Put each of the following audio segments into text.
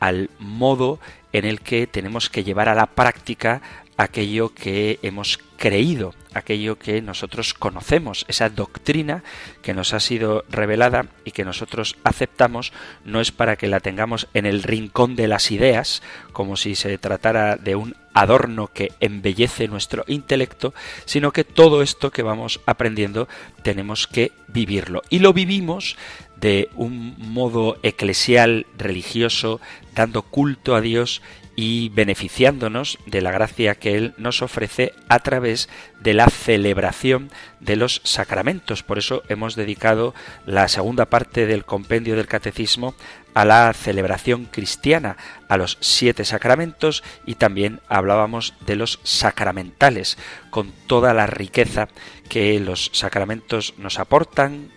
al modo en el que tenemos que llevar a la práctica aquello que hemos creído, aquello que nosotros conocemos, esa doctrina que nos ha sido revelada y que nosotros aceptamos, no es para que la tengamos en el rincón de las ideas, como si se tratara de un adorno que embellece nuestro intelecto, sino que todo esto que vamos aprendiendo tenemos que vivirlo. Y lo vivimos de un modo eclesial, religioso, dando culto a Dios y beneficiándonos de la gracia que Él nos ofrece a través de la celebración de los sacramentos. Por eso hemos dedicado la segunda parte del compendio del catecismo a la celebración cristiana, a los siete sacramentos y también hablábamos de los sacramentales, con toda la riqueza que los sacramentos nos aportan,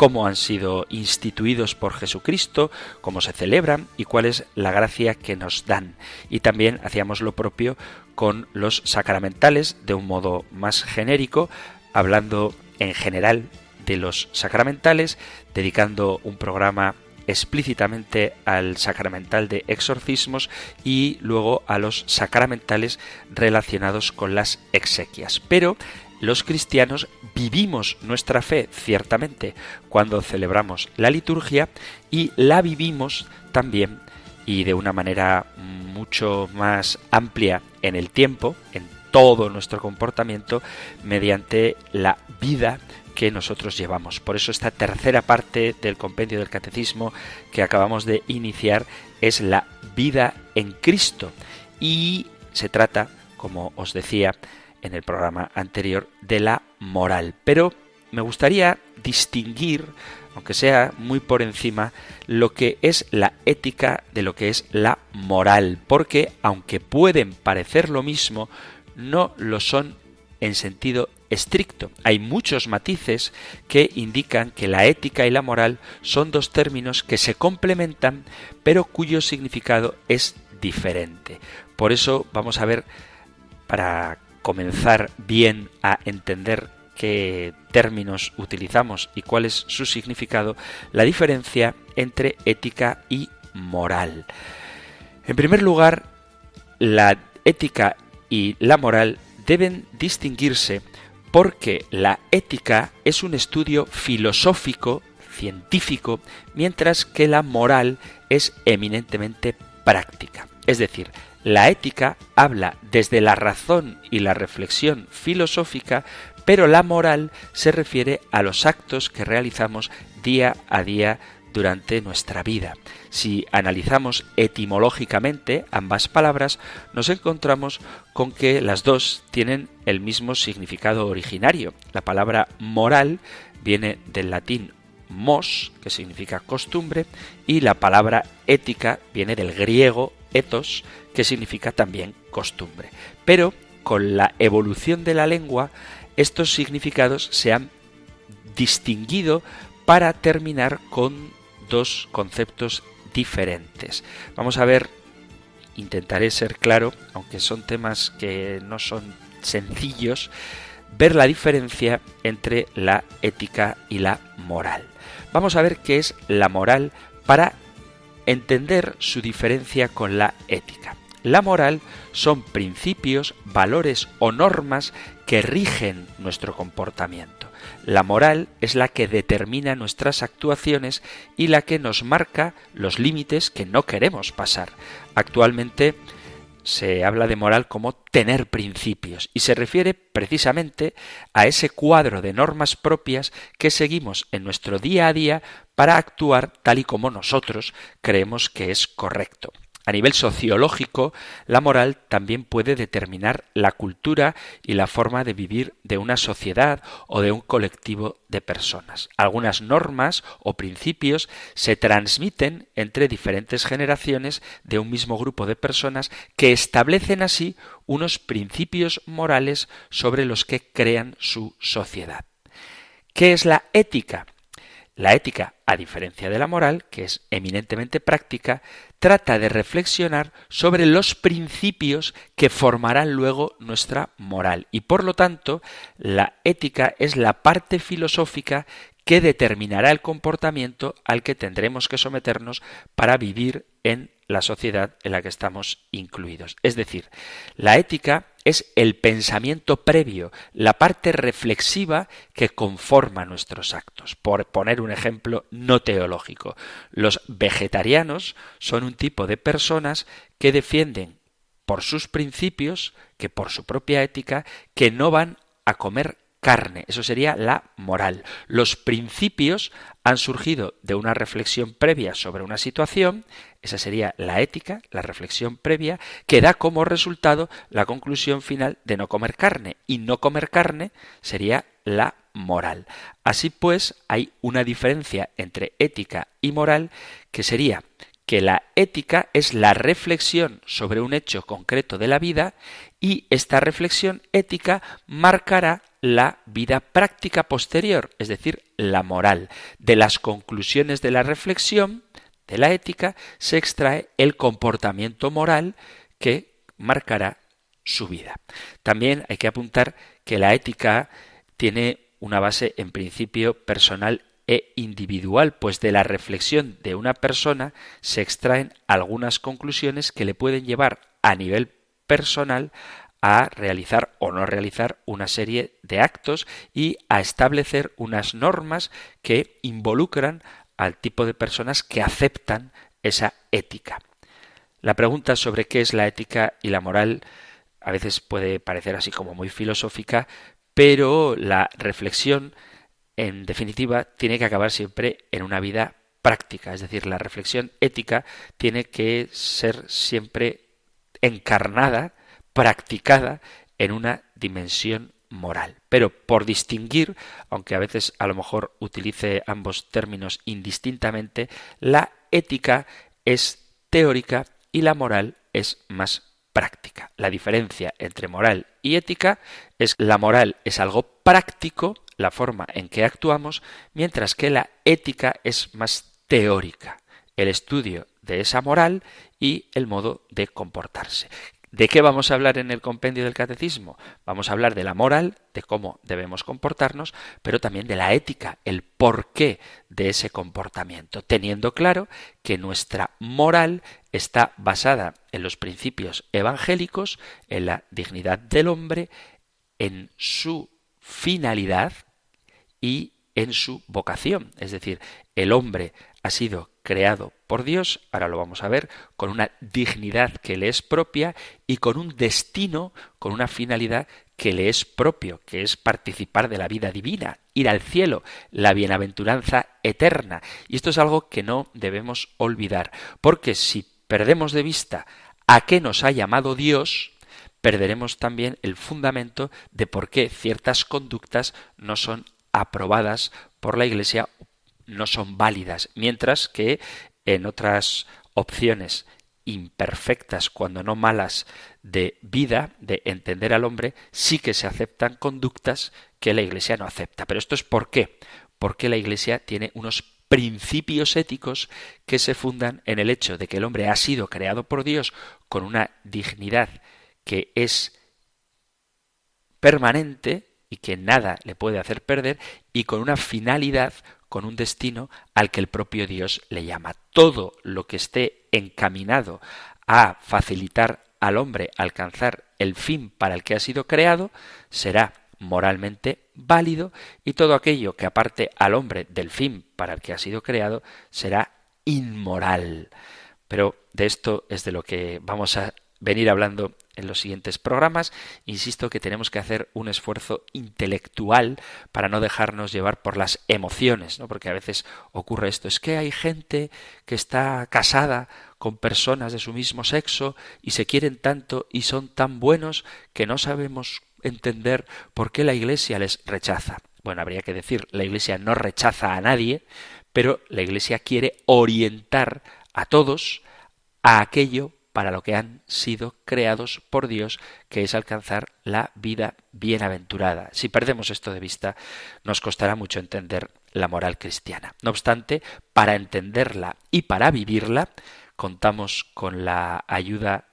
cómo han sido instituidos por Jesucristo, cómo se celebran y cuál es la gracia que nos dan. Y también hacíamos lo propio con los sacramentales de un modo más genérico, hablando en general de los sacramentales, dedicando un programa explícitamente al sacramental de exorcismos y luego a los sacramentales relacionados con las exequias. Pero los cristianos vivimos nuestra fe, ciertamente, cuando celebramos la liturgia y la vivimos también y de una manera mucho más amplia en el tiempo, en todo nuestro comportamiento, mediante la vida que nosotros llevamos. Por eso esta tercera parte del compendio del catecismo que acabamos de iniciar es la vida en Cristo y se trata, como os decía, en el programa anterior de la moral. Pero me gustaría distinguir, aunque sea muy por encima, lo que es la ética de lo que es la moral, porque aunque pueden parecer lo mismo, no lo son en sentido estricto. Hay muchos matices que indican que la ética y la moral son dos términos que se complementan, pero cuyo significado es diferente. Por eso vamos a ver, para comenzar bien a entender qué términos utilizamos y cuál es su significado, la diferencia entre ética y moral. En primer lugar, la ética y la moral deben distinguirse porque la ética es un estudio filosófico, científico, mientras que la moral es eminentemente práctica. Es decir, la ética habla desde la razón y la reflexión filosófica, pero la moral se refiere a los actos que realizamos día a día durante nuestra vida. Si analizamos etimológicamente ambas palabras, nos encontramos con que las dos tienen el mismo significado originario. La palabra moral viene del latín mos, que significa costumbre, y la palabra ética viene del griego ethos, que significa también costumbre. Pero con la evolución de la lengua, estos significados se han distinguido para terminar con dos conceptos diferentes. Vamos a ver, intentaré ser claro, aunque son temas que no son sencillos, ver la diferencia entre la ética y la moral. Vamos a ver qué es la moral para entender su diferencia con la ética. La moral son principios, valores o normas que rigen nuestro comportamiento. La moral es la que determina nuestras actuaciones y la que nos marca los límites que no queremos pasar. Actualmente se habla de moral como tener principios y se refiere precisamente a ese cuadro de normas propias que seguimos en nuestro día a día para actuar tal y como nosotros creemos que es correcto. A nivel sociológico, la moral también puede determinar la cultura y la forma de vivir de una sociedad o de un colectivo de personas. Algunas normas o principios se transmiten entre diferentes generaciones de un mismo grupo de personas que establecen así unos principios morales sobre los que crean su sociedad. ¿Qué es la ética? La ética, a diferencia de la moral, que es eminentemente práctica, trata de reflexionar sobre los principios que formarán luego nuestra moral. Y por lo tanto, la ética es la parte filosófica que determinará el comportamiento al que tendremos que someternos para vivir en la sociedad en la que estamos incluidos. Es decir, la ética es el pensamiento previo, la parte reflexiva que conforma nuestros actos. Por poner un ejemplo no teológico, los vegetarianos son un tipo de personas que defienden por sus principios, que por su propia ética, que no van a comer carne. Eso sería la moral. Los principios han surgido de una reflexión previa sobre una situación, esa sería la ética, la reflexión previa, que da como resultado la conclusión final de no comer carne. Y no comer carne sería la moral. Así pues, hay una diferencia entre ética y moral que sería que la ética es la reflexión sobre un hecho concreto de la vida y esta reflexión ética marcará la vida práctica posterior, es decir, la moral. De las conclusiones de la reflexión, de la ética, se extrae el comportamiento moral que marcará su vida. También hay que apuntar que la ética tiene una base en principio personal e individual, pues de la reflexión de una persona se extraen algunas conclusiones que le pueden llevar a nivel personal a realizar o no realizar una serie de actos y a establecer unas normas que involucran al tipo de personas que aceptan esa ética. La pregunta sobre qué es la ética y la moral a veces puede parecer así como muy filosófica, pero la reflexión en definitiva, tiene que acabar siempre en una vida práctica, es decir, la reflexión ética tiene que ser siempre encarnada, practicada en una dimensión moral. Pero por distinguir, aunque a veces a lo mejor utilice ambos términos indistintamente, la ética es teórica y la moral es más práctica. La diferencia entre moral y ética es la moral es algo práctico, la forma en que actuamos, mientras que la ética es más teórica, el estudio de esa moral y el modo de comportarse. ¿De qué vamos a hablar en el compendio del catecismo? Vamos a hablar de la moral, de cómo debemos comportarnos, pero también de la ética, el porqué de ese comportamiento, teniendo claro que nuestra moral está basada en los principios evangélicos, en la dignidad del hombre, en su finalidad, y en su vocación. Es decir, el hombre ha sido creado por Dios, ahora lo vamos a ver, con una dignidad que le es propia y con un destino, con una finalidad que le es propio, que es participar de la vida divina, ir al cielo, la bienaventuranza eterna. Y esto es algo que no debemos olvidar, porque si perdemos de vista a qué nos ha llamado Dios, perderemos también el fundamento de por qué ciertas conductas no son aprobadas por la Iglesia no son válidas, mientras que en otras opciones imperfectas, cuando no malas, de vida, de entender al hombre, sí que se aceptan conductas que la Iglesia no acepta. Pero esto es por qué? Porque la Iglesia tiene unos principios éticos que se fundan en el hecho de que el hombre ha sido creado por Dios con una dignidad que es permanente, y que nada le puede hacer perder y con una finalidad, con un destino al que el propio Dios le llama. Todo lo que esté encaminado a facilitar al hombre alcanzar el fin para el que ha sido creado será moralmente válido y todo aquello que aparte al hombre del fin para el que ha sido creado será inmoral. Pero de esto es de lo que vamos a venir hablando en los siguientes programas. Insisto que tenemos que hacer un esfuerzo intelectual para no dejarnos llevar por las emociones, ¿no? porque a veces ocurre esto, es que hay gente que está casada con personas de su mismo sexo y se quieren tanto y son tan buenos que no sabemos entender por qué la Iglesia les rechaza. Bueno, habría que decir, la Iglesia no rechaza a nadie, pero la Iglesia quiere orientar a todos a aquello para lo que han sido creados por Dios, que es alcanzar la vida bienaventurada. Si perdemos esto de vista, nos costará mucho entender la moral cristiana. No obstante, para entenderla y para vivirla, contamos con la ayuda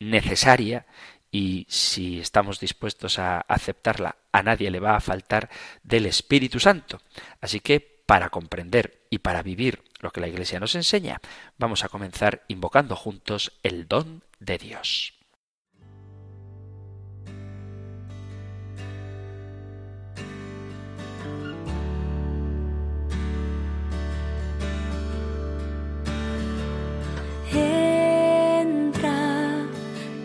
necesaria y si estamos dispuestos a aceptarla, a nadie le va a faltar del Espíritu Santo. Así que, para comprender y para vivir lo que la Iglesia nos enseña, vamos a comenzar invocando juntos el don de Dios. Entra,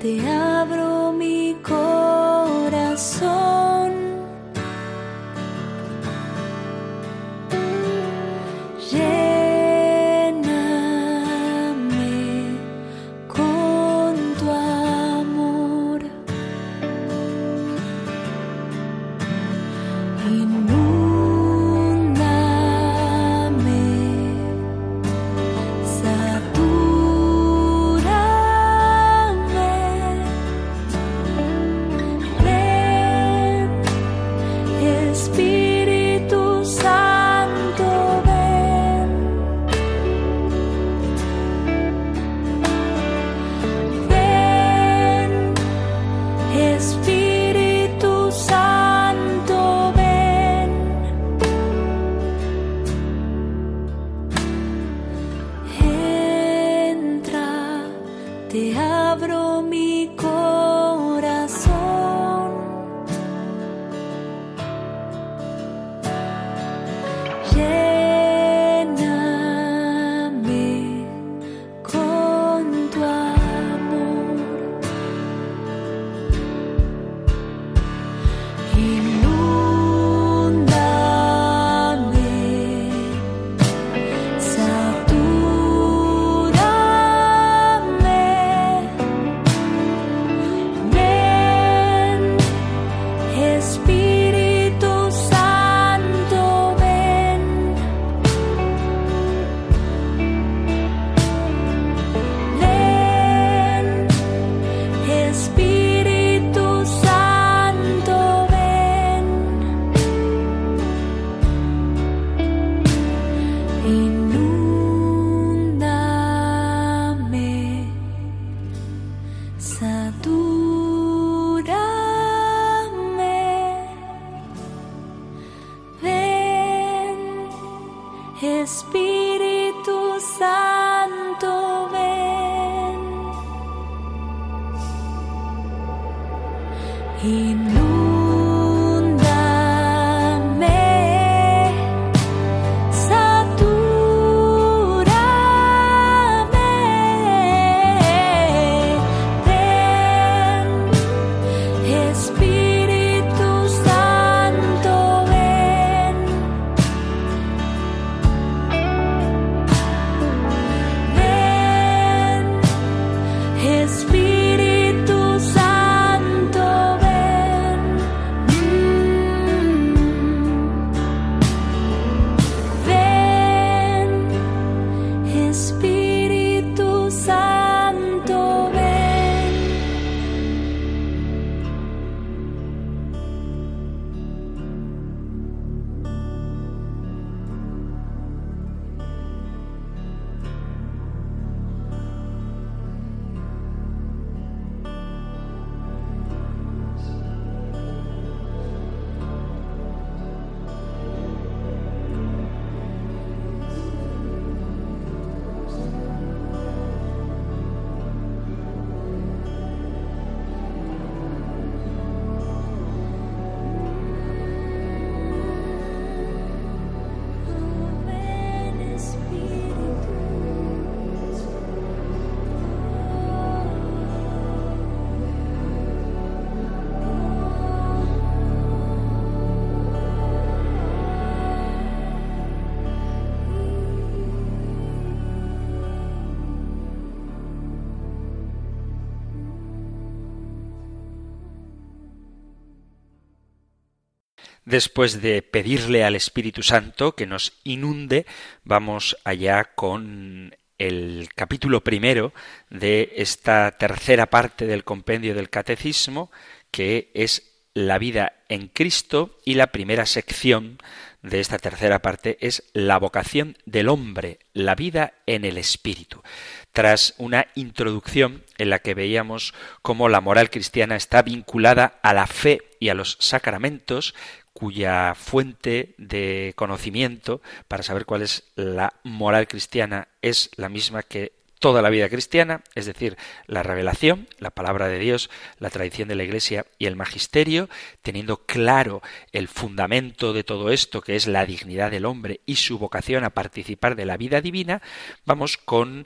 te abro mi corazón. Después de pedirle al Espíritu Santo que nos inunde, vamos allá con el capítulo primero de esta tercera parte del compendio del Catecismo, que es la vida en Cristo y la primera sección de esta tercera parte es la vocación del hombre, la vida en el Espíritu. Tras una introducción en la que veíamos cómo la moral cristiana está vinculada a la fe y a los sacramentos, cuya fuente de conocimiento para saber cuál es la moral cristiana es la misma que toda la vida cristiana, es decir, la revelación, la palabra de Dios, la tradición de la Iglesia y el magisterio, teniendo claro el fundamento de todo esto, que es la dignidad del hombre y su vocación a participar de la vida divina, vamos con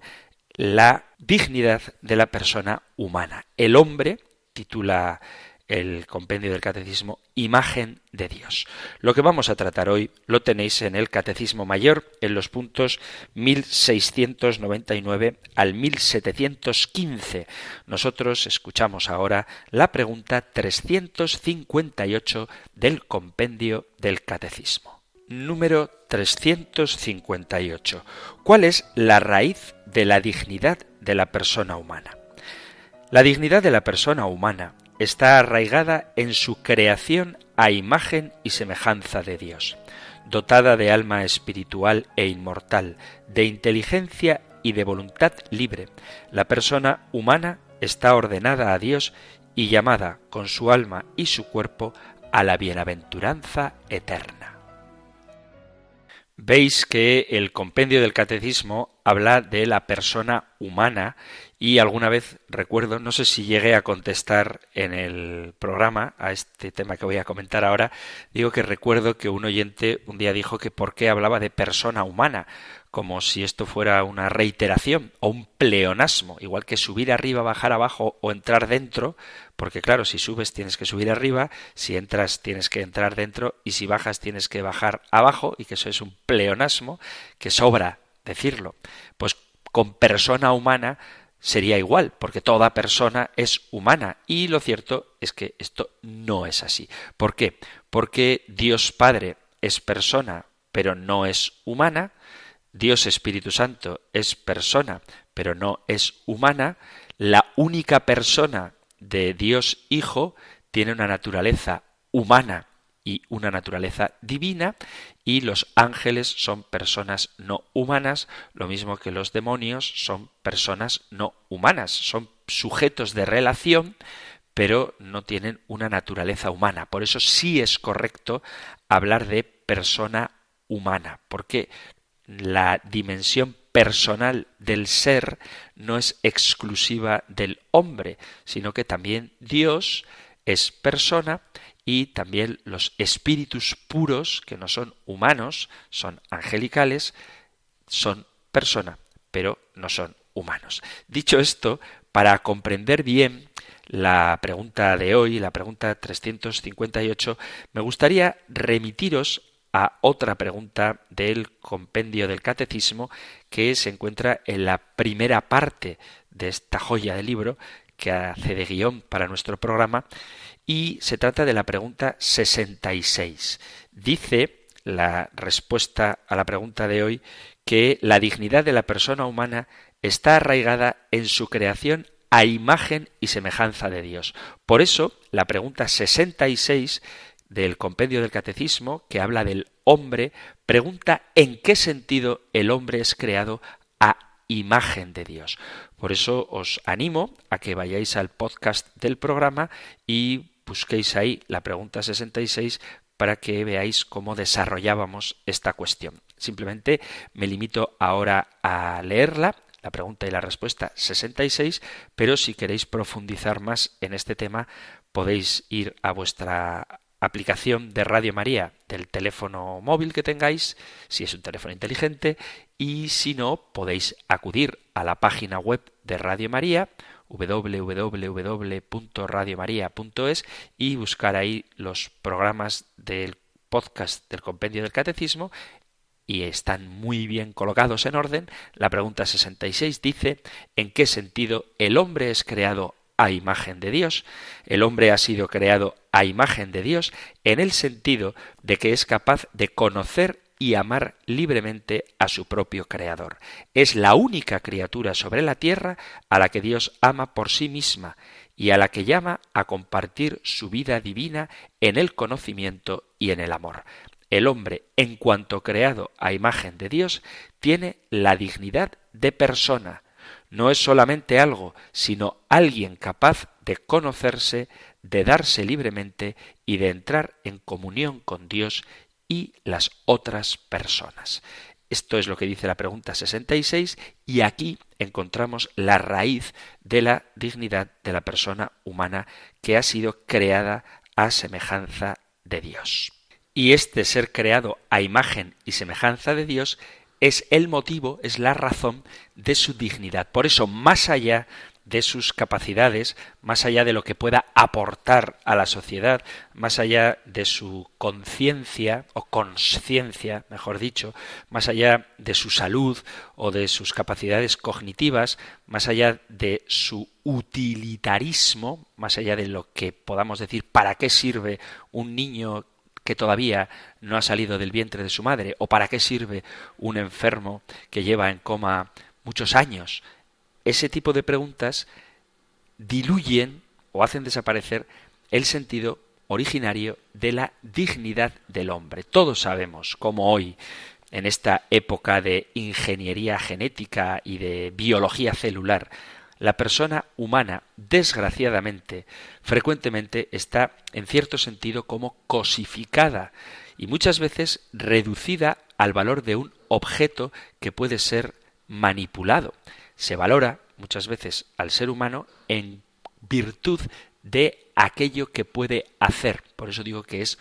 la dignidad de la persona humana. El hombre, titula el compendio del catecismo Imagen de Dios. Lo que vamos a tratar hoy lo tenéis en el Catecismo Mayor en los puntos 1699 al 1715. Nosotros escuchamos ahora la pregunta 358 del compendio del Catecismo. Número 358. ¿Cuál es la raíz de la dignidad de la persona humana? La dignidad de la persona humana está arraigada en su creación a imagen y semejanza de Dios, dotada de alma espiritual e inmortal, de inteligencia y de voluntad libre. La persona humana está ordenada a Dios y llamada con su alma y su cuerpo a la bienaventuranza eterna. Veis que el compendio del catecismo habla de la persona humana y alguna vez recuerdo, no sé si llegué a contestar en el programa a este tema que voy a comentar ahora, digo que recuerdo que un oyente un día dijo que por qué hablaba de persona humana, como si esto fuera una reiteración o un pleonasmo, igual que subir arriba, bajar abajo o entrar dentro, porque claro, si subes tienes que subir arriba, si entras tienes que entrar dentro y si bajas tienes que bajar abajo y que eso es un pleonasmo que sobra decirlo. Pues con persona humana sería igual, porque toda persona es humana. Y lo cierto es que esto no es así. ¿Por qué? Porque Dios Padre es persona, pero no es humana. Dios Espíritu Santo es persona, pero no es humana. La única persona de Dios Hijo tiene una naturaleza humana y una naturaleza divina y los ángeles son personas no humanas, lo mismo que los demonios son personas no humanas, son sujetos de relación, pero no tienen una naturaleza humana. Por eso sí es correcto hablar de persona humana, porque la dimensión personal del ser no es exclusiva del hombre, sino que también Dios es persona y también los espíritus puros, que no son humanos, son angelicales, son persona, pero no son humanos. Dicho esto, para comprender bien la pregunta de hoy, la pregunta 358, me gustaría remitiros a otra pregunta del compendio del catecismo que se encuentra en la primera parte de esta joya de libro que hace de guion para nuestro programa y se trata de la pregunta 66. Dice la respuesta a la pregunta de hoy que la dignidad de la persona humana está arraigada en su creación a imagen y semejanza de Dios. Por eso, la pregunta 66 del compendio del catecismo, que habla del hombre, pregunta en qué sentido el hombre es creado a imagen de Dios. Por eso os animo a que vayáis al podcast del programa y busquéis ahí la pregunta 66 para que veáis cómo desarrollábamos esta cuestión. Simplemente me limito ahora a leerla, la pregunta y la respuesta 66, pero si queréis profundizar más en este tema podéis ir a vuestra aplicación de Radio María del teléfono móvil que tengáis, si es un teléfono inteligente, y si no, podéis acudir a la página web de Radio María www.radiomaria.es y buscar ahí los programas del podcast del compendio del catecismo y están muy bien colocados en orden. La pregunta 66 dice ¿en qué sentido el hombre es creado a imagen de Dios. El hombre ha sido creado a imagen de Dios en el sentido de que es capaz de conocer y amar libremente a su propio Creador. Es la única criatura sobre la tierra a la que Dios ama por sí misma y a la que llama a compartir su vida divina en el conocimiento y en el amor. El hombre, en cuanto creado a imagen de Dios, tiene la dignidad de persona. No es solamente algo, sino alguien capaz de conocerse, de darse libremente y de entrar en comunión con Dios y las otras personas. Esto es lo que dice la pregunta 66 y aquí encontramos la raíz de la dignidad de la persona humana que ha sido creada a semejanza de Dios. Y este ser creado a imagen y semejanza de Dios es el motivo, es la razón de su dignidad. Por eso, más allá de sus capacidades, más allá de lo que pueda aportar a la sociedad, más allá de su conciencia o conciencia, mejor dicho, más allá de su salud o de sus capacidades cognitivas, más allá de su utilitarismo, más allá de lo que podamos decir para qué sirve un niño que todavía no ha salido del vientre de su madre o para qué sirve un enfermo que lleva en coma muchos años ese tipo de preguntas diluyen o hacen desaparecer el sentido originario de la dignidad del hombre. Todos sabemos cómo hoy, en esta época de ingeniería genética y de biología celular, la persona humana, desgraciadamente, frecuentemente está, en cierto sentido, como cosificada y muchas veces reducida al valor de un objeto que puede ser manipulado se valora muchas veces al ser humano en virtud de aquello que puede hacer. Por eso digo que es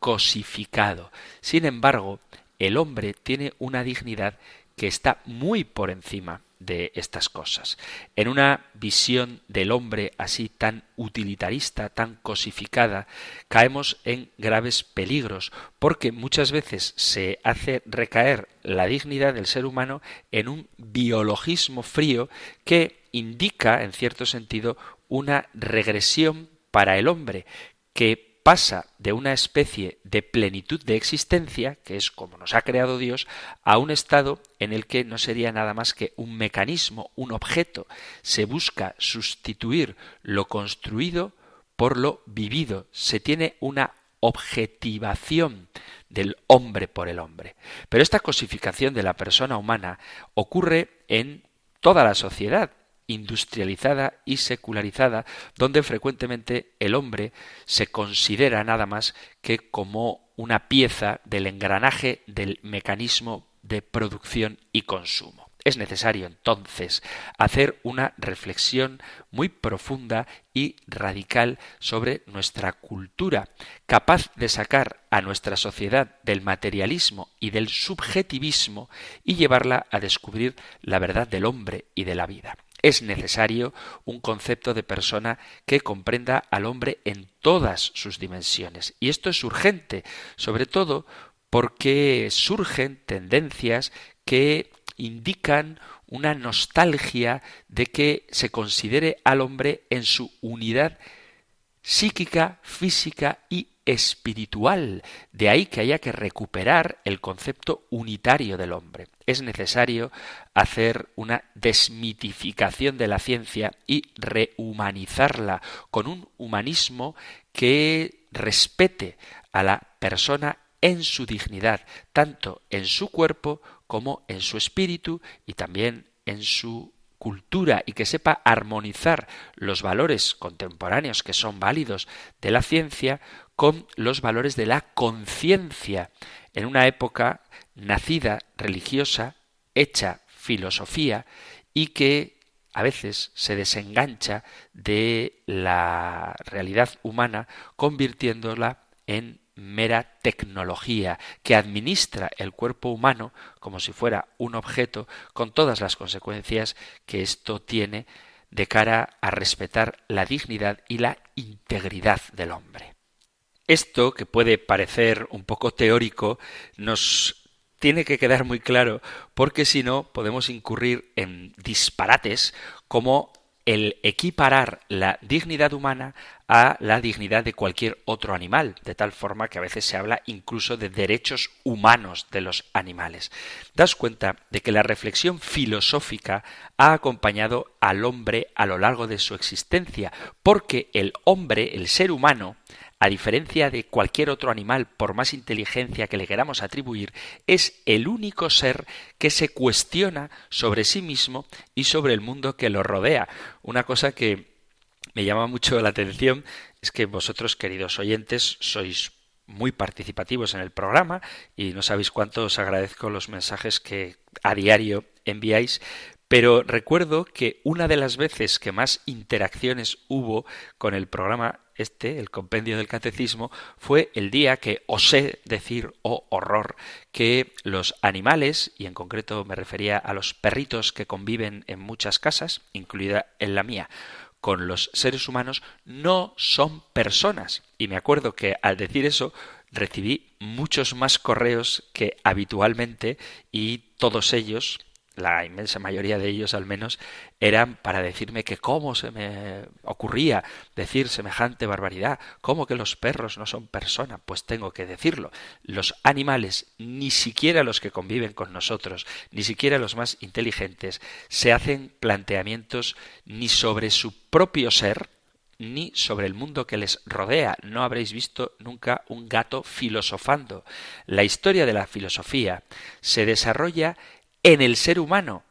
cosificado. Sin embargo, el hombre tiene una dignidad que está muy por encima de estas cosas. En una visión del hombre así tan utilitarista, tan cosificada, caemos en graves peligros, porque muchas veces se hace recaer la dignidad del ser humano en un biologismo frío que indica, en cierto sentido, una regresión para el hombre, que pasa de una especie de plenitud de existencia, que es como nos ha creado Dios, a un estado en el que no sería nada más que un mecanismo, un objeto. Se busca sustituir lo construido por lo vivido. Se tiene una objetivación del hombre por el hombre. Pero esta cosificación de la persona humana ocurre en toda la sociedad industrializada y secularizada, donde frecuentemente el hombre se considera nada más que como una pieza del engranaje del mecanismo de producción y consumo. Es necesario entonces hacer una reflexión muy profunda y radical sobre nuestra cultura, capaz de sacar a nuestra sociedad del materialismo y del subjetivismo y llevarla a descubrir la verdad del hombre y de la vida. Es necesario un concepto de persona que comprenda al hombre en todas sus dimensiones. Y esto es urgente, sobre todo porque surgen tendencias que indican una nostalgia de que se considere al hombre en su unidad psíquica, física y espiritual. De ahí que haya que recuperar el concepto unitario del hombre. Es necesario hacer una desmitificación de la ciencia y rehumanizarla con un humanismo que respete a la persona en su dignidad, tanto en su cuerpo como en su espíritu y también en su cultura y que sepa armonizar los valores contemporáneos que son válidos de la ciencia con los valores de la conciencia en una época nacida religiosa, hecha filosofía y que a veces se desengancha de la realidad humana convirtiéndola en mera tecnología que administra el cuerpo humano como si fuera un objeto con todas las consecuencias que esto tiene de cara a respetar la dignidad y la integridad del hombre. Esto, que puede parecer un poco teórico, nos tiene que quedar muy claro, porque si no podemos incurrir en disparates como el equiparar la dignidad humana a la dignidad de cualquier otro animal, de tal forma que a veces se habla incluso de derechos humanos de los animales. Das cuenta de que la reflexión filosófica ha acompañado al hombre a lo largo de su existencia, porque el hombre, el ser humano, a diferencia de cualquier otro animal, por más inteligencia que le queramos atribuir, es el único ser que se cuestiona sobre sí mismo y sobre el mundo que lo rodea. Una cosa que me llama mucho la atención es que vosotros, queridos oyentes, sois muy participativos en el programa y no sabéis cuánto os agradezco los mensajes que a diario enviáis, pero recuerdo que una de las veces que más interacciones hubo con el programa este, el compendio del catecismo, fue el día que osé decir, oh horror, que los animales, y en concreto me refería a los perritos que conviven en muchas casas, incluida en la mía, con los seres humanos, no son personas. Y me acuerdo que al decir eso recibí muchos más correos que habitualmente y todos ellos la inmensa mayoría de ellos al menos, eran para decirme que cómo se me ocurría decir semejante barbaridad, cómo que los perros no son personas, pues tengo que decirlo. Los animales, ni siquiera los que conviven con nosotros, ni siquiera los más inteligentes, se hacen planteamientos ni sobre su propio ser, ni sobre el mundo que les rodea. No habréis visto nunca un gato filosofando. La historia de la filosofía se desarrolla en el ser humano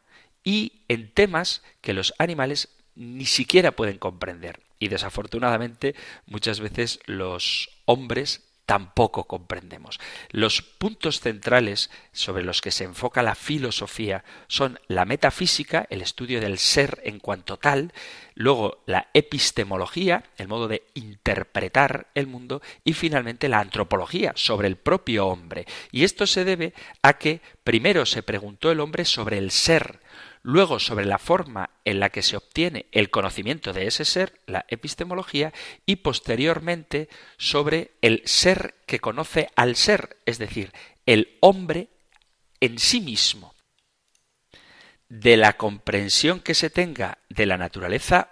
y en temas que los animales ni siquiera pueden comprender. Y desafortunadamente muchas veces los hombres tampoco comprendemos. Los puntos centrales sobre los que se enfoca la filosofía son la metafísica, el estudio del ser en cuanto tal, luego la epistemología, el modo de interpretar el mundo, y finalmente la antropología, sobre el propio hombre. Y esto se debe a que primero se preguntó el hombre sobre el ser, luego sobre la forma en la que se obtiene el conocimiento de ese ser, la epistemología, y posteriormente sobre el ser que conoce al ser, es decir, el hombre en sí mismo. De la comprensión que se tenga de la naturaleza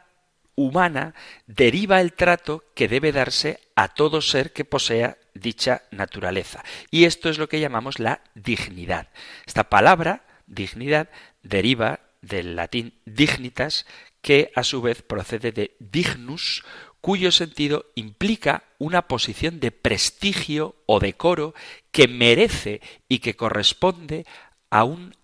humana deriva el trato que debe darse a todo ser que posea dicha naturaleza. Y esto es lo que llamamos la dignidad. Esta palabra, dignidad, deriva del latín dignitas, que a su vez procede de dignus, cuyo sentido implica una posición de prestigio o decoro que merece y que corresponde a un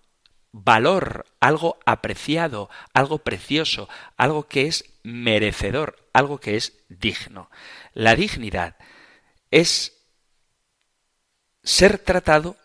valor, algo apreciado, algo precioso, algo que es merecedor, algo que es digno. La dignidad es ser tratado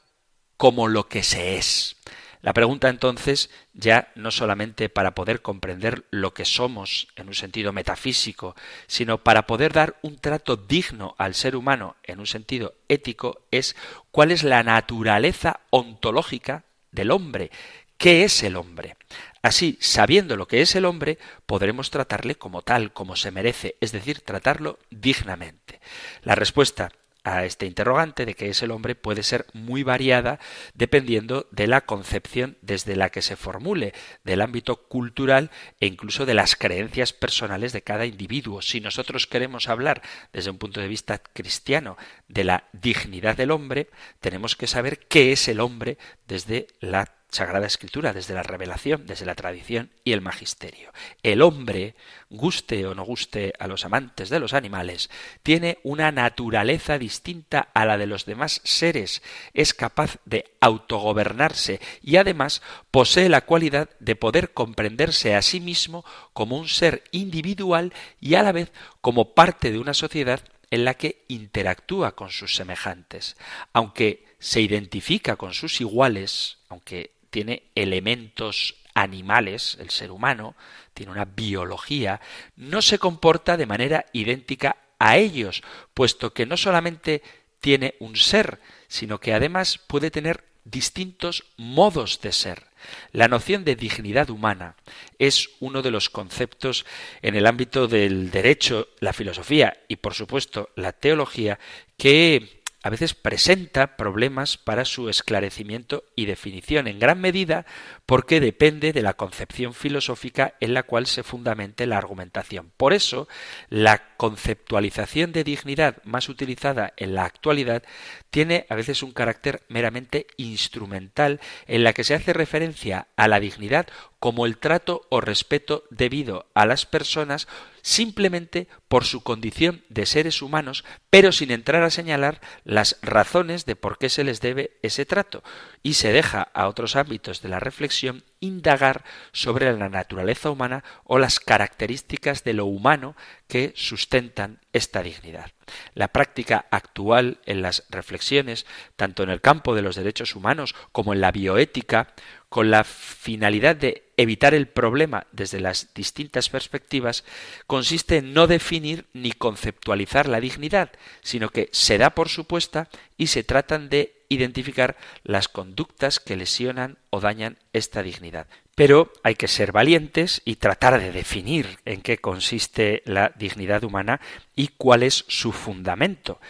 como lo que se es. La pregunta entonces, ya no solamente para poder comprender lo que somos en un sentido metafísico, sino para poder dar un trato digno al ser humano en un sentido ético, es cuál es la naturaleza ontológica del hombre, qué es el hombre. Así, sabiendo lo que es el hombre, podremos tratarle como tal, como se merece, es decir, tratarlo dignamente. La respuesta a este interrogante de qué es el hombre puede ser muy variada dependiendo de la concepción desde la que se formule, del ámbito cultural e incluso de las creencias personales de cada individuo. Si nosotros queremos hablar desde un punto de vista cristiano de la dignidad del hombre, tenemos que saber qué es el hombre desde la Sagrada Escritura, desde la revelación, desde la tradición y el magisterio. El hombre, guste o no guste a los amantes de los animales, tiene una naturaleza distinta a la de los demás seres, es capaz de autogobernarse y además posee la cualidad de poder comprenderse a sí mismo como un ser individual y a la vez como parte de una sociedad en la que interactúa con sus semejantes. Aunque se identifica con sus iguales, aunque tiene elementos animales, el ser humano, tiene una biología, no se comporta de manera idéntica a ellos, puesto que no solamente tiene un ser, sino que además puede tener distintos modos de ser. La noción de dignidad humana es uno de los conceptos en el ámbito del derecho, la filosofía y por supuesto la teología que a veces presenta problemas para su esclarecimiento y definición, en gran medida porque depende de la concepción filosófica en la cual se fundamente la argumentación. Por eso, la conceptualización de dignidad más utilizada en la actualidad tiene a veces un carácter meramente instrumental en la que se hace referencia a la dignidad como el trato o respeto debido a las personas simplemente por su condición de seres humanos, pero sin entrar a señalar las razones de por qué se les debe ese trato, y se deja a otros ámbitos de la reflexión indagar sobre la naturaleza humana o las características de lo humano que sustentan esta dignidad. La práctica actual en las reflexiones, tanto en el campo de los derechos humanos como en la bioética, con la finalidad de evitar el problema desde las distintas perspectivas, consiste en no definir ni conceptualizar la dignidad, sino que se da por supuesta y se tratan de identificar las conductas que lesionan o dañan esta dignidad. Pero hay que ser valientes y tratar de definir en qué consiste la dignidad humana y cuál es su fundamento.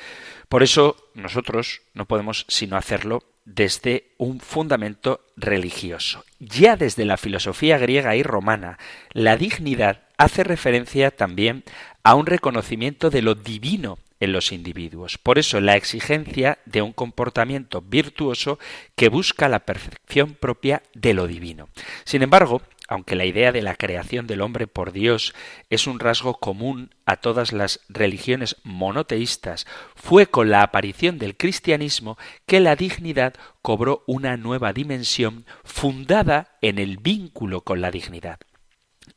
Por eso nosotros no podemos sino hacerlo desde un fundamento religioso. Ya desde la filosofía griega y romana, la dignidad hace referencia también a un reconocimiento de lo divino en los individuos. Por eso la exigencia de un comportamiento virtuoso que busca la perfección propia de lo divino. Sin embargo, aunque la idea de la creación del hombre por Dios es un rasgo común a todas las religiones monoteístas, fue con la aparición del cristianismo que la dignidad cobró una nueva dimensión fundada en el vínculo con la dignidad.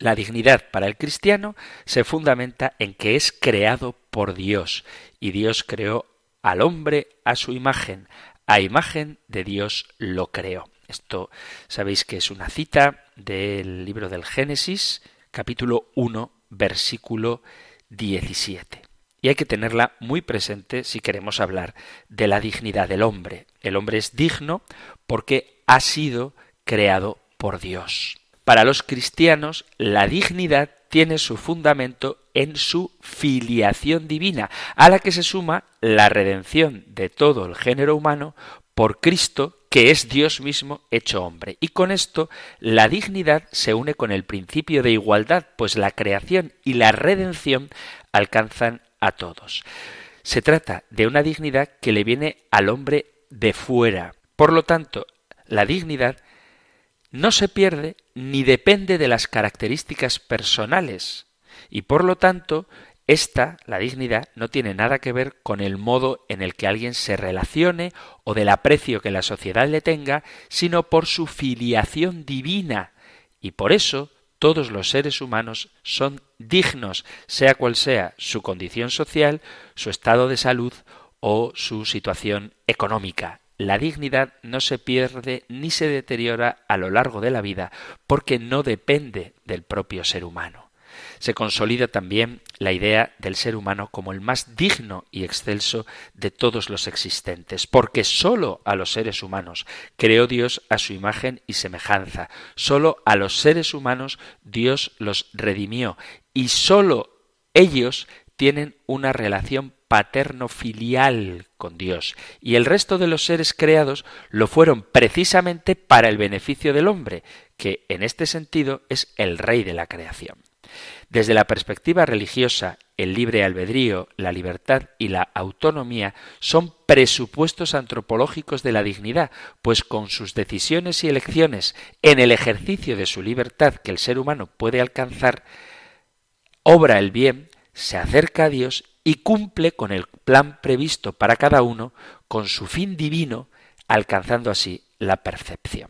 La dignidad para el cristiano se fundamenta en que es creado por Dios y Dios creó al hombre a su imagen, a imagen de Dios lo creó. Esto sabéis que es una cita del libro del Génesis, capítulo 1, versículo 17. Y hay que tenerla muy presente si queremos hablar de la dignidad del hombre. El hombre es digno porque ha sido creado por Dios. Para los cristianos, la dignidad tiene su fundamento en su filiación divina, a la que se suma la redención de todo el género humano por Cristo, que es Dios mismo hecho hombre. Y con esto la dignidad se une con el principio de igualdad, pues la creación y la redención alcanzan a todos. Se trata de una dignidad que le viene al hombre de fuera. Por lo tanto, la dignidad no se pierde ni depende de las características personales y por lo tanto esta, la dignidad, no tiene nada que ver con el modo en el que alguien se relacione o del aprecio que la sociedad le tenga, sino por su filiación divina. Y por eso todos los seres humanos son dignos, sea cual sea su condición social, su estado de salud o su situación económica. La dignidad no se pierde ni se deteriora a lo largo de la vida porque no depende del propio ser humano. Se consolida también la idea del ser humano como el más digno y excelso de todos los existentes, porque sólo a los seres humanos creó Dios a su imagen y semejanza, sólo a los seres humanos Dios los redimió y sólo ellos tienen una relación paterno-filial con Dios, y el resto de los seres creados lo fueron precisamente para el beneficio del hombre, que en este sentido es el rey de la creación. Desde la perspectiva religiosa, el libre albedrío, la libertad y la autonomía son presupuestos antropológicos de la dignidad, pues con sus decisiones y elecciones en el ejercicio de su libertad que el ser humano puede alcanzar, obra el bien, se acerca a Dios y cumple con el plan previsto para cada uno, con su fin divino, alcanzando así la percepción.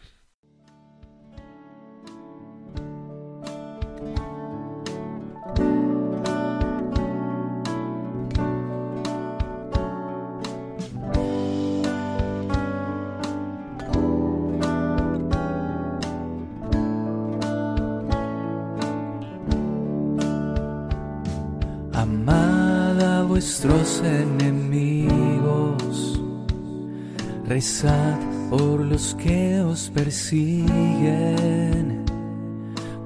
Vuestros enemigos, rezad por los que os persiguen,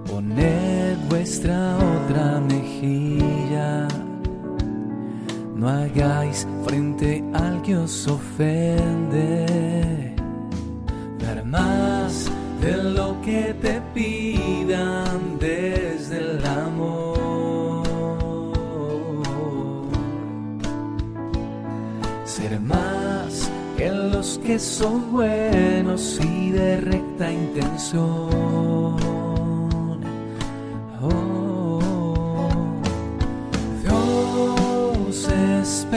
poned vuestra otra mejilla, no hagáis frente al que os ofende, dar más de lo que que son buenos y de recta intención. Oh, Dios es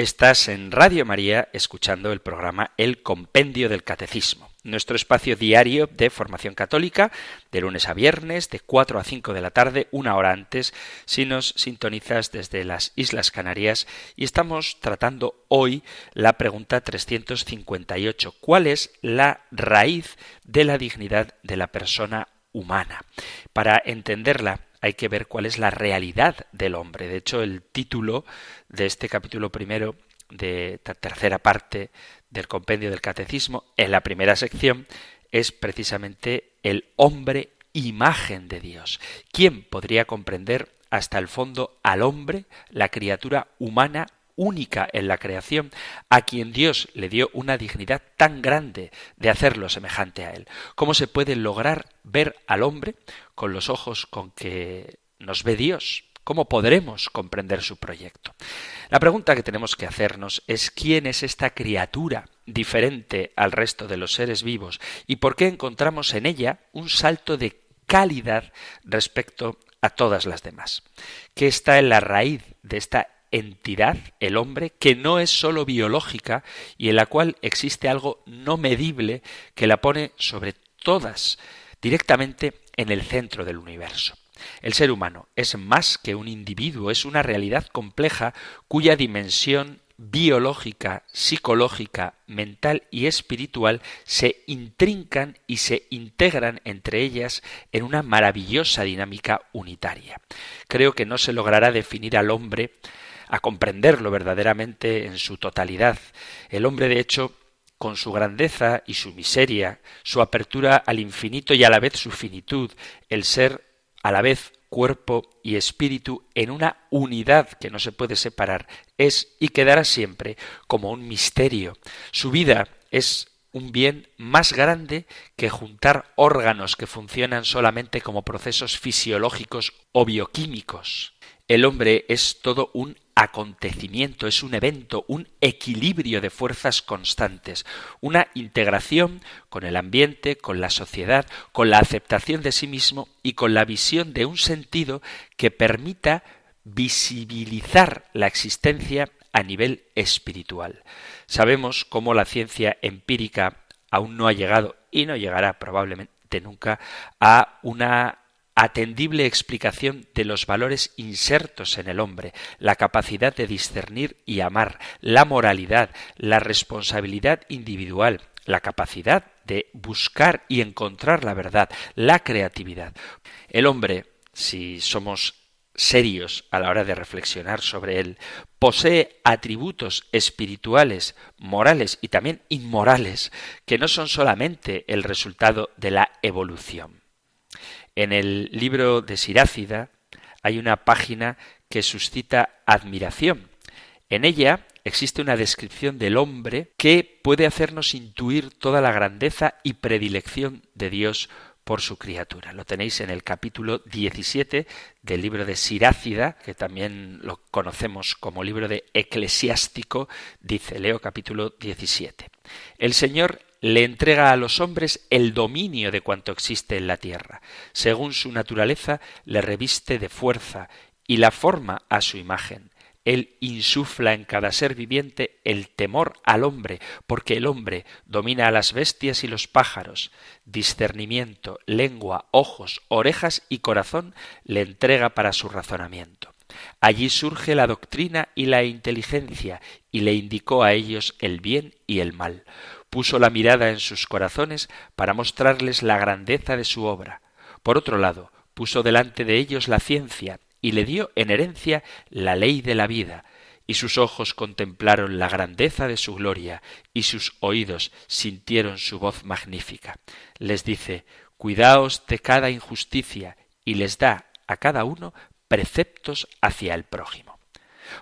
Estás en Radio María escuchando el programa El Compendio del Catecismo, nuestro espacio diario de formación católica, de lunes a viernes, de 4 a 5 de la tarde, una hora antes, si nos sintonizas desde las Islas Canarias, y estamos tratando hoy la pregunta 358. ¿Cuál es la raíz de la dignidad de la persona humana? Para entenderla, hay que ver cuál es la realidad del hombre. De hecho, el título de este capítulo primero de esta tercera parte del compendio del catecismo, en la primera sección, es precisamente el hombre imagen de Dios. ¿Quién podría comprender hasta el fondo al hombre, la criatura humana única en la creación, a quien Dios le dio una dignidad tan grande de hacerlo semejante a él. ¿Cómo se puede lograr ver al hombre con los ojos con que nos ve Dios? ¿Cómo podremos comprender su proyecto? La pregunta que tenemos que hacernos es quién es esta criatura diferente al resto de los seres vivos y por qué encontramos en ella un salto de calidad respecto a todas las demás. ¿Qué está en la raíz de esta entidad, el hombre, que no es sólo biológica y en la cual existe algo no medible que la pone sobre todas, directamente en el centro del universo. El ser humano es más que un individuo, es una realidad compleja cuya dimensión biológica, psicológica, mental y espiritual se intrincan y se integran entre ellas en una maravillosa dinámica unitaria. Creo que no se logrará definir al hombre a comprenderlo verdaderamente en su totalidad. El hombre, de hecho, con su grandeza y su miseria, su apertura al infinito y a la vez su finitud, el ser a la vez cuerpo y espíritu en una unidad que no se puede separar, es y quedará siempre como un misterio. Su vida es un bien más grande que juntar órganos que funcionan solamente como procesos fisiológicos o bioquímicos. El hombre es todo un acontecimiento, es un evento, un equilibrio de fuerzas constantes, una integración con el ambiente, con la sociedad, con la aceptación de sí mismo y con la visión de un sentido que permita visibilizar la existencia a nivel espiritual. Sabemos cómo la ciencia empírica aún no ha llegado y no llegará probablemente nunca a una atendible explicación de los valores insertos en el hombre, la capacidad de discernir y amar, la moralidad, la responsabilidad individual, la capacidad de buscar y encontrar la verdad, la creatividad. El hombre, si somos serios a la hora de reflexionar sobre él, posee atributos espirituales, morales y también inmorales, que no son solamente el resultado de la evolución. En el libro de Sirácida hay una página que suscita admiración. En ella existe una descripción del hombre que puede hacernos intuir toda la grandeza y predilección de Dios por su criatura. Lo tenéis en el capítulo 17 del libro de Sirácida, que también lo conocemos como libro de eclesiástico, dice Leo capítulo 17. El Señor le entrega a los hombres el dominio de cuanto existe en la tierra. Según su naturaleza, le reviste de fuerza y la forma a su imagen. Él insufla en cada ser viviente el temor al hombre, porque el hombre domina a las bestias y los pájaros. Discernimiento, lengua, ojos, orejas y corazón le entrega para su razonamiento. Allí surge la doctrina y la inteligencia, y le indicó a ellos el bien y el mal puso la mirada en sus corazones para mostrarles la grandeza de su obra. Por otro lado, puso delante de ellos la ciencia y le dio en herencia la ley de la vida, y sus ojos contemplaron la grandeza de su gloria, y sus oídos sintieron su voz magnífica. Les dice, Cuidaos de cada injusticia, y les da a cada uno preceptos hacia el prójimo.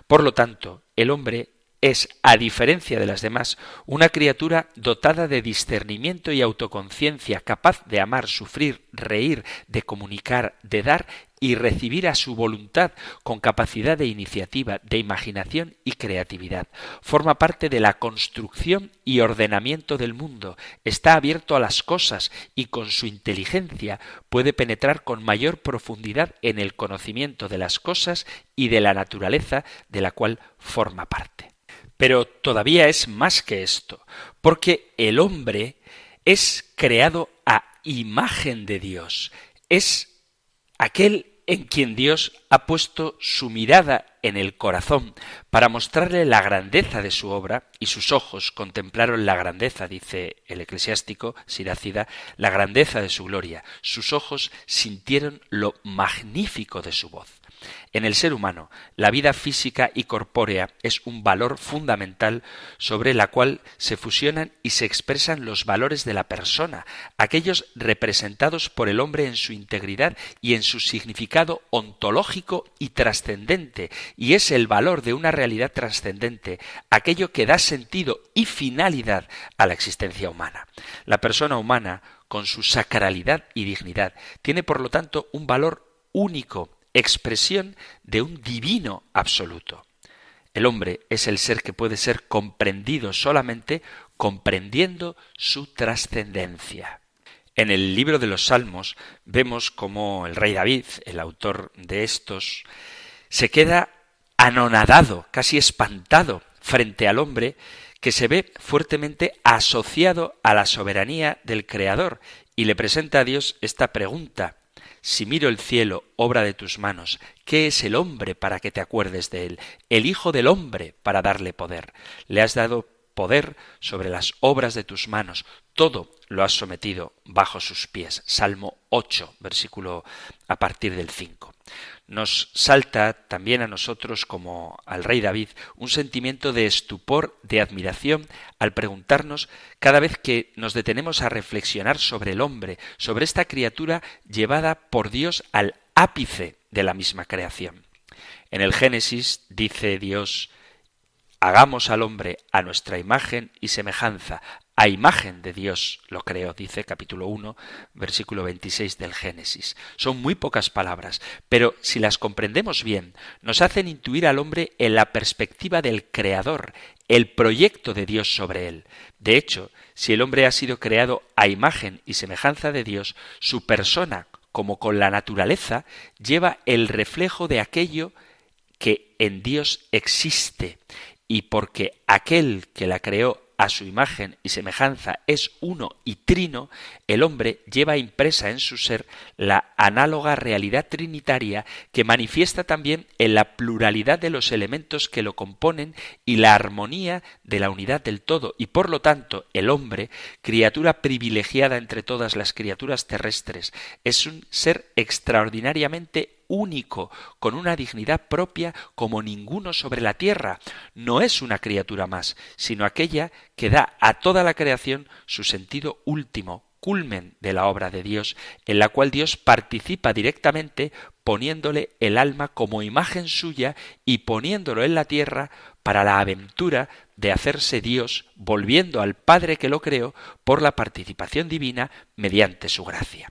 Por lo tanto, el hombre es, a diferencia de las demás, una criatura dotada de discernimiento y autoconciencia, capaz de amar, sufrir, reír, de comunicar, de dar y recibir a su voluntad con capacidad de iniciativa, de imaginación y creatividad. Forma parte de la construcción y ordenamiento del mundo, está abierto a las cosas y con su inteligencia puede penetrar con mayor profundidad en el conocimiento de las cosas y de la naturaleza de la cual forma parte. Pero todavía es más que esto, porque el hombre es creado a imagen de Dios, es aquel en quien Dios ha puesto su mirada en el corazón para mostrarle la grandeza de su obra, y sus ojos contemplaron la grandeza, dice el eclesiástico Siracida, la grandeza de su gloria, sus ojos sintieron lo magnífico de su voz. En el ser humano, la vida física y corpórea es un valor fundamental sobre la cual se fusionan y se expresan los valores de la persona, aquellos representados por el hombre en su integridad y en su significado ontológico y trascendente, y es el valor de una realidad trascendente, aquello que da sentido y finalidad a la existencia humana. La persona humana, con su sacralidad y dignidad, tiene por lo tanto un valor único expresión de un divino absoluto. El hombre es el ser que puede ser comprendido solamente comprendiendo su trascendencia. En el libro de los Salmos vemos como el rey David, el autor de estos, se queda anonadado, casi espantado frente al hombre que se ve fuertemente asociado a la soberanía del Creador y le presenta a Dios esta pregunta Si miro el cielo, obra de tus manos, ¿qué es el hombre para que te acuerdes de él? El Hijo del hombre para darle poder. Le has dado poder sobre las obras de tus manos. Todo lo has sometido bajo sus pies. Salmo 8, versículo a partir del 5. Nos salta también a nosotros, como al rey David, un sentimiento de estupor, de admiración, al preguntarnos cada vez que nos detenemos a reflexionar sobre el hombre, sobre esta criatura llevada por Dios al ápice de la misma creación. En el Génesis dice Dios, hagamos al hombre a nuestra imagen y semejanza, a imagen de Dios lo creó, dice capítulo 1, versículo 26 del Génesis. Son muy pocas palabras, pero si las comprendemos bien, nos hacen intuir al hombre en la perspectiva del Creador, el proyecto de Dios sobre él. De hecho, si el hombre ha sido creado a imagen y semejanza de Dios, su persona, como con la naturaleza, lleva el reflejo de aquello que en Dios existe, y porque aquel que la creó a su imagen y semejanza es uno y trino, el hombre lleva impresa en su ser la análoga realidad trinitaria que manifiesta también en la pluralidad de los elementos que lo componen y la armonía de la unidad del todo, y por lo tanto el hombre, criatura privilegiada entre todas las criaturas terrestres, es un ser extraordinariamente único, con una dignidad propia como ninguno sobre la tierra. No es una criatura más, sino aquella que da a toda la creación su sentido último, culmen de la obra de Dios, en la cual Dios participa directamente poniéndole el alma como imagen suya y poniéndolo en la tierra para la aventura de hacerse Dios, volviendo al Padre que lo creó por la participación divina mediante su gracia.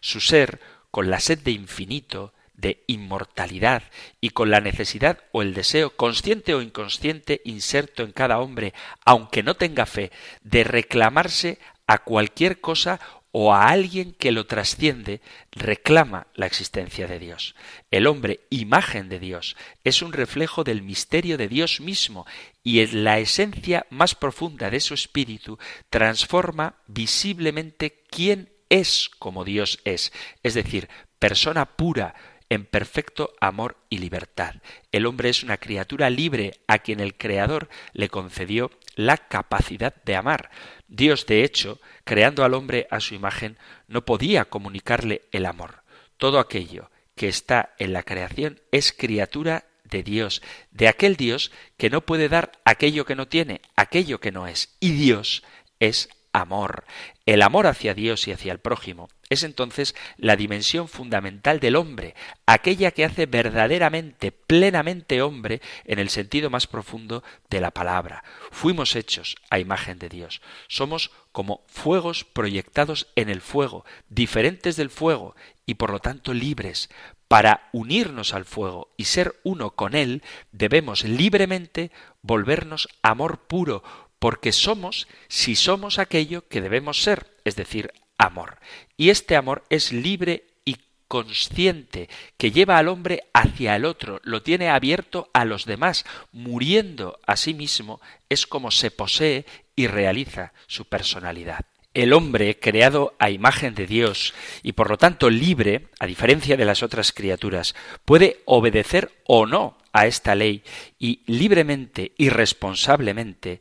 Su ser, con la sed de infinito, de inmortalidad y con la necesidad o el deseo consciente o inconsciente inserto en cada hombre, aunque no tenga fe, de reclamarse a cualquier cosa o a alguien que lo trasciende, reclama la existencia de Dios. El hombre, imagen de Dios, es un reflejo del misterio de Dios mismo y en la esencia más profunda de su espíritu transforma visiblemente quién es como Dios es, es decir, persona pura, en perfecto amor y libertad. El hombre es una criatura libre a quien el Creador le concedió la capacidad de amar. Dios, de hecho, creando al hombre a su imagen, no podía comunicarle el amor. Todo aquello que está en la creación es criatura de Dios, de aquel Dios que no puede dar aquello que no tiene, aquello que no es. Y Dios es amor. El amor hacia Dios y hacia el prójimo es entonces la dimensión fundamental del hombre, aquella que hace verdaderamente, plenamente hombre en el sentido más profundo de la palabra. Fuimos hechos a imagen de Dios. Somos como fuegos proyectados en el fuego, diferentes del fuego y por lo tanto libres. Para unirnos al fuego y ser uno con él, debemos libremente volvernos amor puro, porque somos si somos aquello que debemos ser, es decir, amor. Y este amor es libre y consciente, que lleva al hombre hacia el otro, lo tiene abierto a los demás, muriendo a sí mismo, es como se posee y realiza su personalidad. El hombre, creado a imagen de Dios y por lo tanto libre, a diferencia de las otras criaturas, puede obedecer o no a esta ley y libremente y responsablemente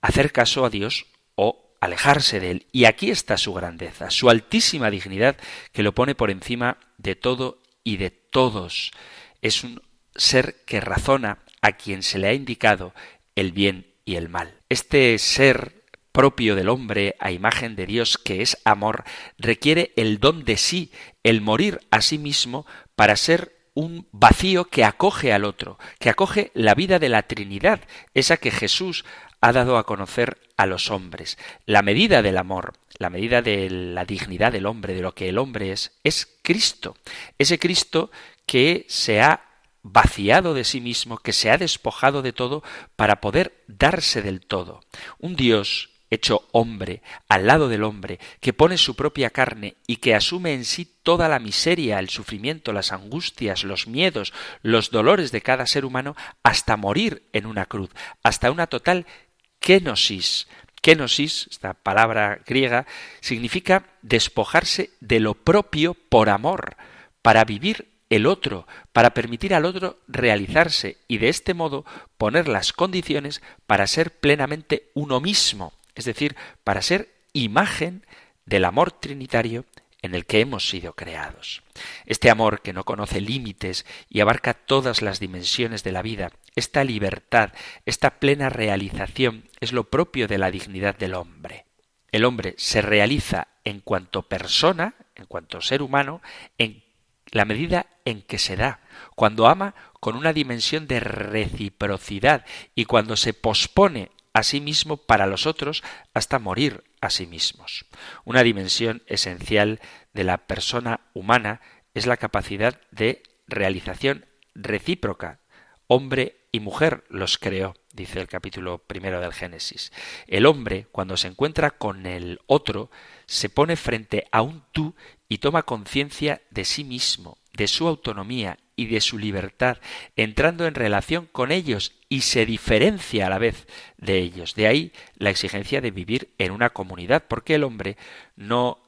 hacer caso a Dios o alejarse de él. Y aquí está su grandeza, su altísima dignidad que lo pone por encima de todo y de todos. Es un ser que razona a quien se le ha indicado el bien y el mal. Este ser propio del hombre a imagen de Dios que es amor requiere el don de sí, el morir a sí mismo para ser un vacío que acoge al otro, que acoge la vida de la Trinidad, esa que Jesús ha dado a conocer a los hombres. La medida del amor, la medida de la dignidad del hombre, de lo que el hombre es, es Cristo. Ese Cristo que se ha vaciado de sí mismo, que se ha despojado de todo para poder darse del todo. Un Dios hecho hombre, al lado del hombre, que pone su propia carne y que asume en sí toda la miseria, el sufrimiento, las angustias, los miedos, los dolores de cada ser humano, hasta morir en una cruz, hasta una total kenosis, kenosis, esta palabra griega, significa despojarse de lo propio por amor, para vivir el otro, para permitir al otro realizarse y de este modo poner las condiciones para ser plenamente uno mismo, es decir, para ser imagen del amor trinitario en el que hemos sido creados. Este amor que no conoce límites y abarca todas las dimensiones de la vida, esta libertad, esta plena realización es lo propio de la dignidad del hombre. El hombre se realiza en cuanto persona, en cuanto ser humano, en la medida en que se da, cuando ama con una dimensión de reciprocidad y cuando se pospone a sí mismo para los otros hasta morir a sí mismos. Una dimensión esencial de la persona humana es la capacidad de realización recíproca. Hombre y mujer los creó, dice el capítulo primero del Génesis. El hombre, cuando se encuentra con el otro, se pone frente a un tú y toma conciencia de sí mismo, de su autonomía y de su libertad, entrando en relación con ellos y se diferencia a la vez de ellos. De ahí la exigencia de vivir en una comunidad, porque el hombre no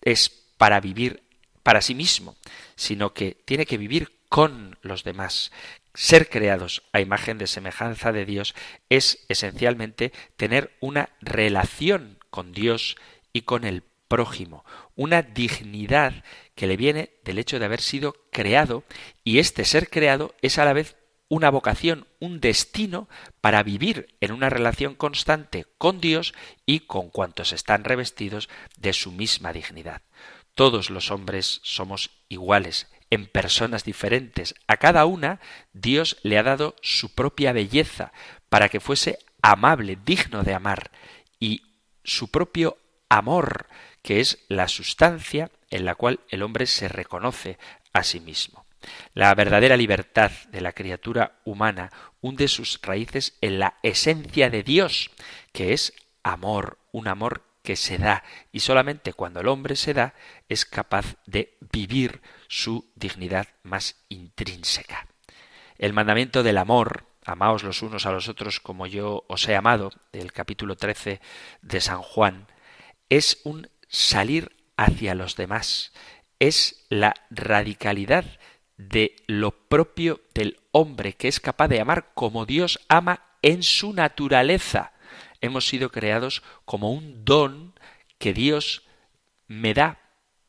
es para vivir para sí mismo, sino que tiene que vivir con los demás. Ser creados a imagen de semejanza de Dios es esencialmente tener una relación con Dios y con el prójimo, una dignidad que le viene del hecho de haber sido creado y este ser creado es a la vez una vocación, un destino para vivir en una relación constante con Dios y con cuantos están revestidos de su misma dignidad. Todos los hombres somos iguales, en personas diferentes. A cada una Dios le ha dado su propia belleza para que fuese amable, digno de amar, y su propio amor que es la sustancia en la cual el hombre se reconoce a sí mismo. La verdadera libertad de la criatura humana hunde sus raíces en la esencia de Dios, que es amor, un amor que se da, y solamente cuando el hombre se da es capaz de vivir su dignidad más intrínseca. El mandamiento del amor, amaos los unos a los otros como yo os he amado, del capítulo 13 de San Juan, es un salir hacia los demás, es la radicalidad de lo propio del hombre, que es capaz de amar como Dios ama en su naturaleza. Hemos sido creados como un don que Dios me da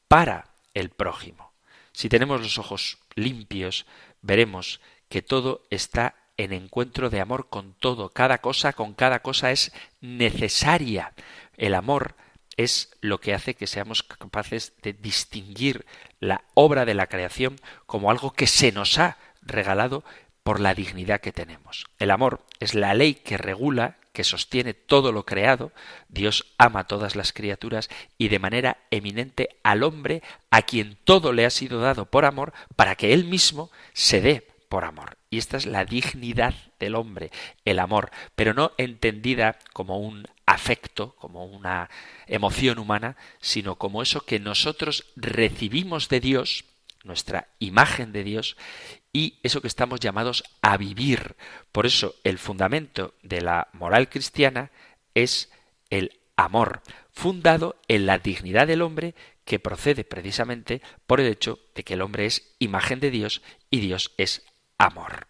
para el prójimo. Si tenemos los ojos limpios, veremos que todo está en encuentro de amor con todo, cada cosa con cada cosa es necesaria. El amor es lo que hace que seamos capaces de distinguir la obra de la creación como algo que se nos ha regalado por la dignidad que tenemos. El amor es la ley que regula, que sostiene todo lo creado. Dios ama a todas las criaturas y de manera eminente al hombre a quien todo le ha sido dado por amor para que él mismo se dé por amor. Y esta es la dignidad del hombre, el amor, pero no entendida como un afecto, como una emoción humana, sino como eso que nosotros recibimos de Dios, nuestra imagen de Dios, y eso que estamos llamados a vivir. Por eso el fundamento de la moral cristiana es el amor, fundado en la dignidad del hombre que procede precisamente por el hecho de que el hombre es imagen de Dios y Dios es amor.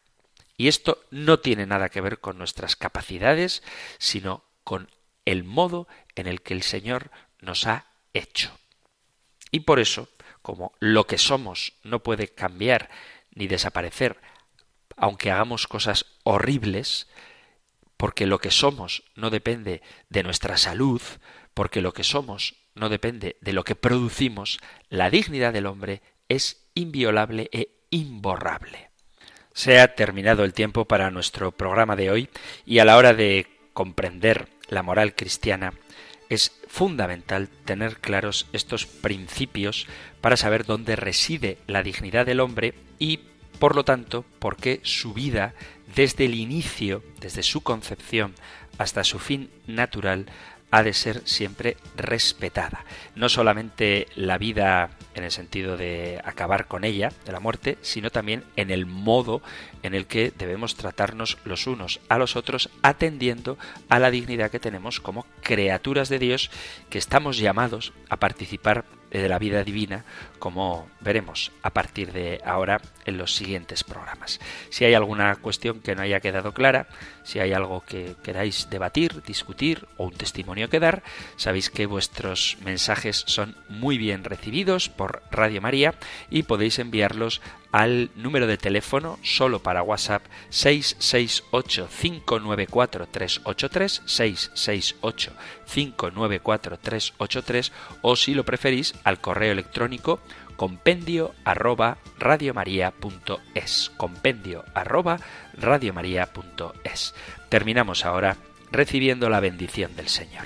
Y esto no tiene nada que ver con nuestras capacidades, sino con el modo en el que el Señor nos ha hecho. Y por eso, como lo que somos no puede cambiar ni desaparecer, aunque hagamos cosas horribles, porque lo que somos no depende de nuestra salud, porque lo que somos no depende de lo que producimos, la dignidad del hombre es inviolable e imborrable. Se ha terminado el tiempo para nuestro programa de hoy y a la hora de comprender la moral cristiana es fundamental tener claros estos principios para saber dónde reside la dignidad del hombre y, por lo tanto, por qué su vida, desde el inicio, desde su concepción hasta su fin natural, ha de ser siempre respetada. No solamente la vida en el sentido de acabar con ella, de la muerte, sino también en el modo en el que debemos tratarnos los unos a los otros, atendiendo a la dignidad que tenemos como criaturas de Dios que estamos llamados a participar de la vida divina, como veremos a partir de ahora en los siguientes programas. Si hay alguna cuestión que no haya quedado clara, si hay algo que queráis debatir, discutir o un testimonio que dar, sabéis que vuestros mensajes son muy bien recibidos por Radio María y podéis enviarlos al número de teléfono solo para WhatsApp 668 594 383 668 594 383 o si lo preferís al correo electrónico compendio arroba radiomaria.es compendio arroba radiomaria.es terminamos ahora recibiendo la bendición del Señor.